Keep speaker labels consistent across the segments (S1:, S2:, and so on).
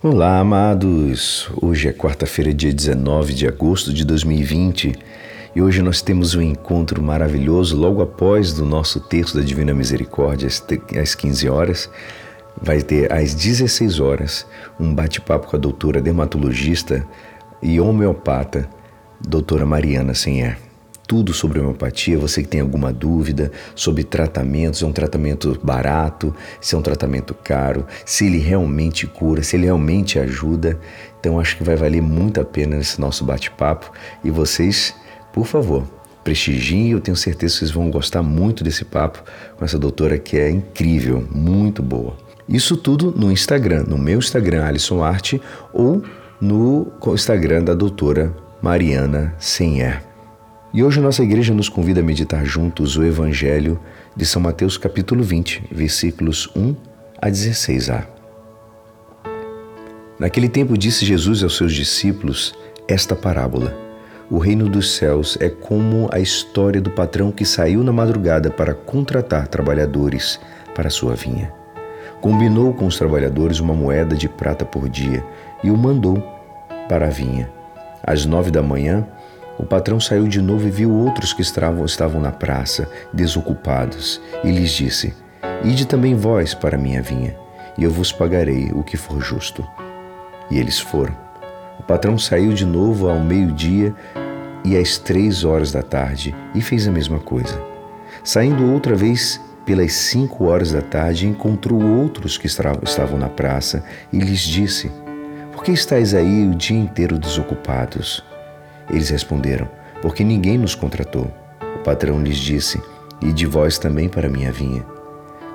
S1: Olá, amados! Hoje é quarta-feira, dia 19 de agosto de 2020 e hoje nós temos um encontro maravilhoso logo após do nosso texto da Divina Misericórdia, às 15 horas. Vai ter às 16 horas um bate-papo com a doutora dermatologista e homeopata, doutora Mariana Senher tudo sobre homeopatia. Você que tem alguma dúvida sobre tratamentos, é um tratamento barato, se é um tratamento caro, se ele realmente cura, se ele realmente ajuda. Então acho que vai valer muito a pena esse nosso bate-papo. E vocês, por favor, prestigiem. Eu tenho certeza que vocês vão gostar muito desse papo com essa doutora que é incrível, muito boa. Isso tudo no Instagram, no meu Instagram, Alisson Arte, ou no Instagram da doutora Mariana Senher. E hoje nossa igreja nos convida a meditar juntos o Evangelho de São Mateus capítulo 20, versículos 1 a 16a. Naquele tempo disse Jesus aos seus discípulos esta parábola: O reino dos céus é como a história do patrão que saiu na madrugada para contratar trabalhadores para sua vinha. Combinou com os trabalhadores uma moeda de prata por dia e o mandou para a vinha. Às nove da manhã, o patrão saiu de novo e viu outros que estavam, na praça, desocupados, e lhes disse: Ide também vós para minha vinha, e eu vos pagarei o que for justo. E eles foram. O patrão saiu de novo ao meio-dia e às três horas da tarde e fez a mesma coisa. Saindo outra vez pelas cinco horas da tarde, encontrou outros que estavam na praça e lhes disse: Por que estáis aí o dia inteiro desocupados? Eles responderam: Porque ninguém nos contratou. O patrão lhes disse: E de vós também para minha vinha.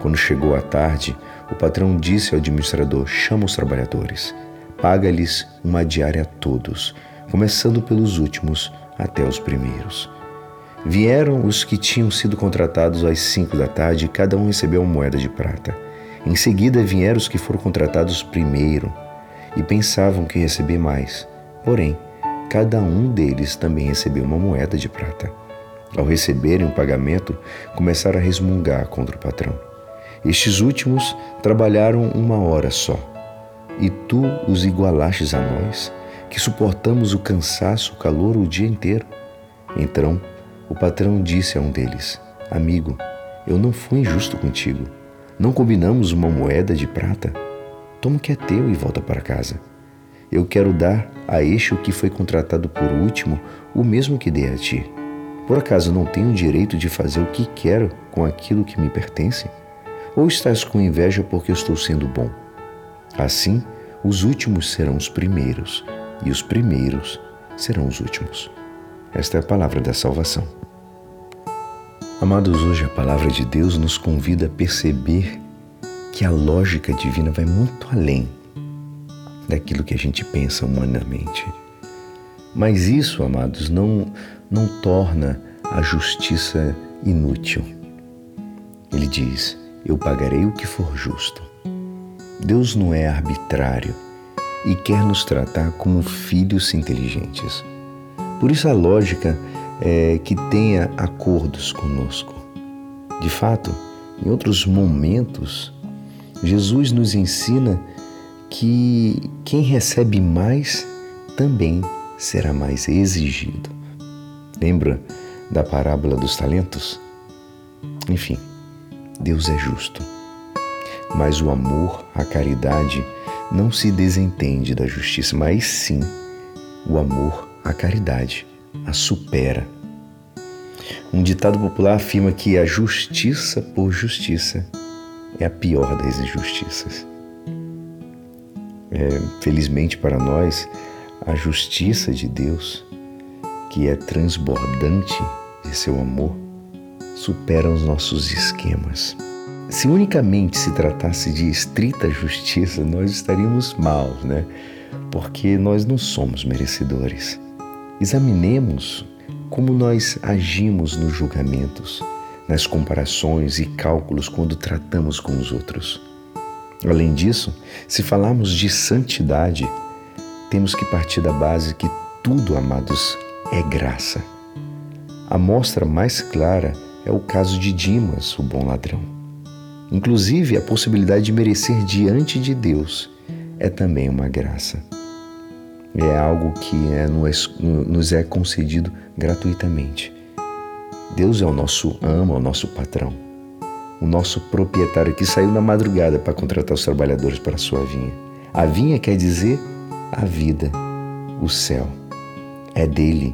S1: Quando chegou a tarde, o patrão disse ao administrador: Chama os trabalhadores, paga-lhes uma diária a todos, começando pelos últimos até os primeiros. Vieram os que tinham sido contratados às cinco da tarde e cada um recebeu uma moeda de prata. Em seguida vieram os que foram contratados primeiro e pensavam que receber mais. Porém, cada um deles também recebeu uma moeda de prata. Ao receberem o pagamento, começaram a resmungar contra o patrão. Estes últimos trabalharam uma hora só, e tu os igualastes a nós, que suportamos o cansaço, o calor o dia inteiro. Então o patrão disse a um deles: Amigo, eu não fui injusto contigo. Não combinamos uma moeda de prata? Toma o que é teu e volta para casa. Eu quero dar a este o que foi contratado por último, o mesmo que dei a ti. Por acaso não tenho o direito de fazer o que quero com aquilo que me pertence? Ou estás com inveja porque eu estou sendo bom? Assim, os últimos serão os primeiros, e os primeiros serão os últimos. Esta é a palavra da salvação. Amados, hoje a palavra de Deus nos convida a perceber que a lógica divina vai muito além daquilo que a gente pensa humanamente. Mas isso, amados, não, não torna a justiça inútil. Ele diz: Eu pagarei o que for justo. Deus não é arbitrário e quer nos tratar como filhos inteligentes. Por isso a lógica é que tenha acordos conosco. De fato, em outros momentos, Jesus nos ensina que quem recebe mais também será mais exigido. Lembra da parábola dos talentos? Enfim, Deus é justo. Mas o amor, a caridade, não se desentende da justiça, mas sim o amor, a caridade, a supera. Um ditado popular afirma que a justiça por justiça é a pior das injustiças. É, felizmente para nós, a justiça de Deus, que é transbordante de seu amor, supera os nossos esquemas. Se unicamente se tratasse de estrita justiça, nós estaríamos maus, né? Porque nós não somos merecedores. Examinemos como nós agimos nos julgamentos, nas comparações e cálculos quando tratamos com os outros. Além disso, se falarmos de santidade, temos que partir da base que tudo, amados, é graça. A mostra mais clara é o caso de Dimas, o bom ladrão. Inclusive, a possibilidade de merecer diante de Deus é também uma graça. É algo que é, nos é concedido gratuitamente. Deus é o nosso amo, é o nosso patrão, o nosso proprietário que saiu na madrugada para contratar os trabalhadores para a sua vinha. A vinha quer dizer a vida, o céu. É dele.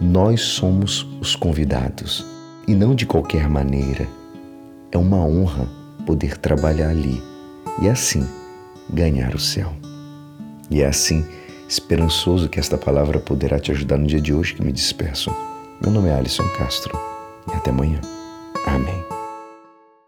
S1: Nós somos os convidados e não de qualquer maneira. É uma honra poder trabalhar ali e assim ganhar o céu. E é assim, esperançoso que esta palavra poderá te ajudar no dia de hoje que me despeço. Meu nome é Alisson Castro e até amanhã. Amém.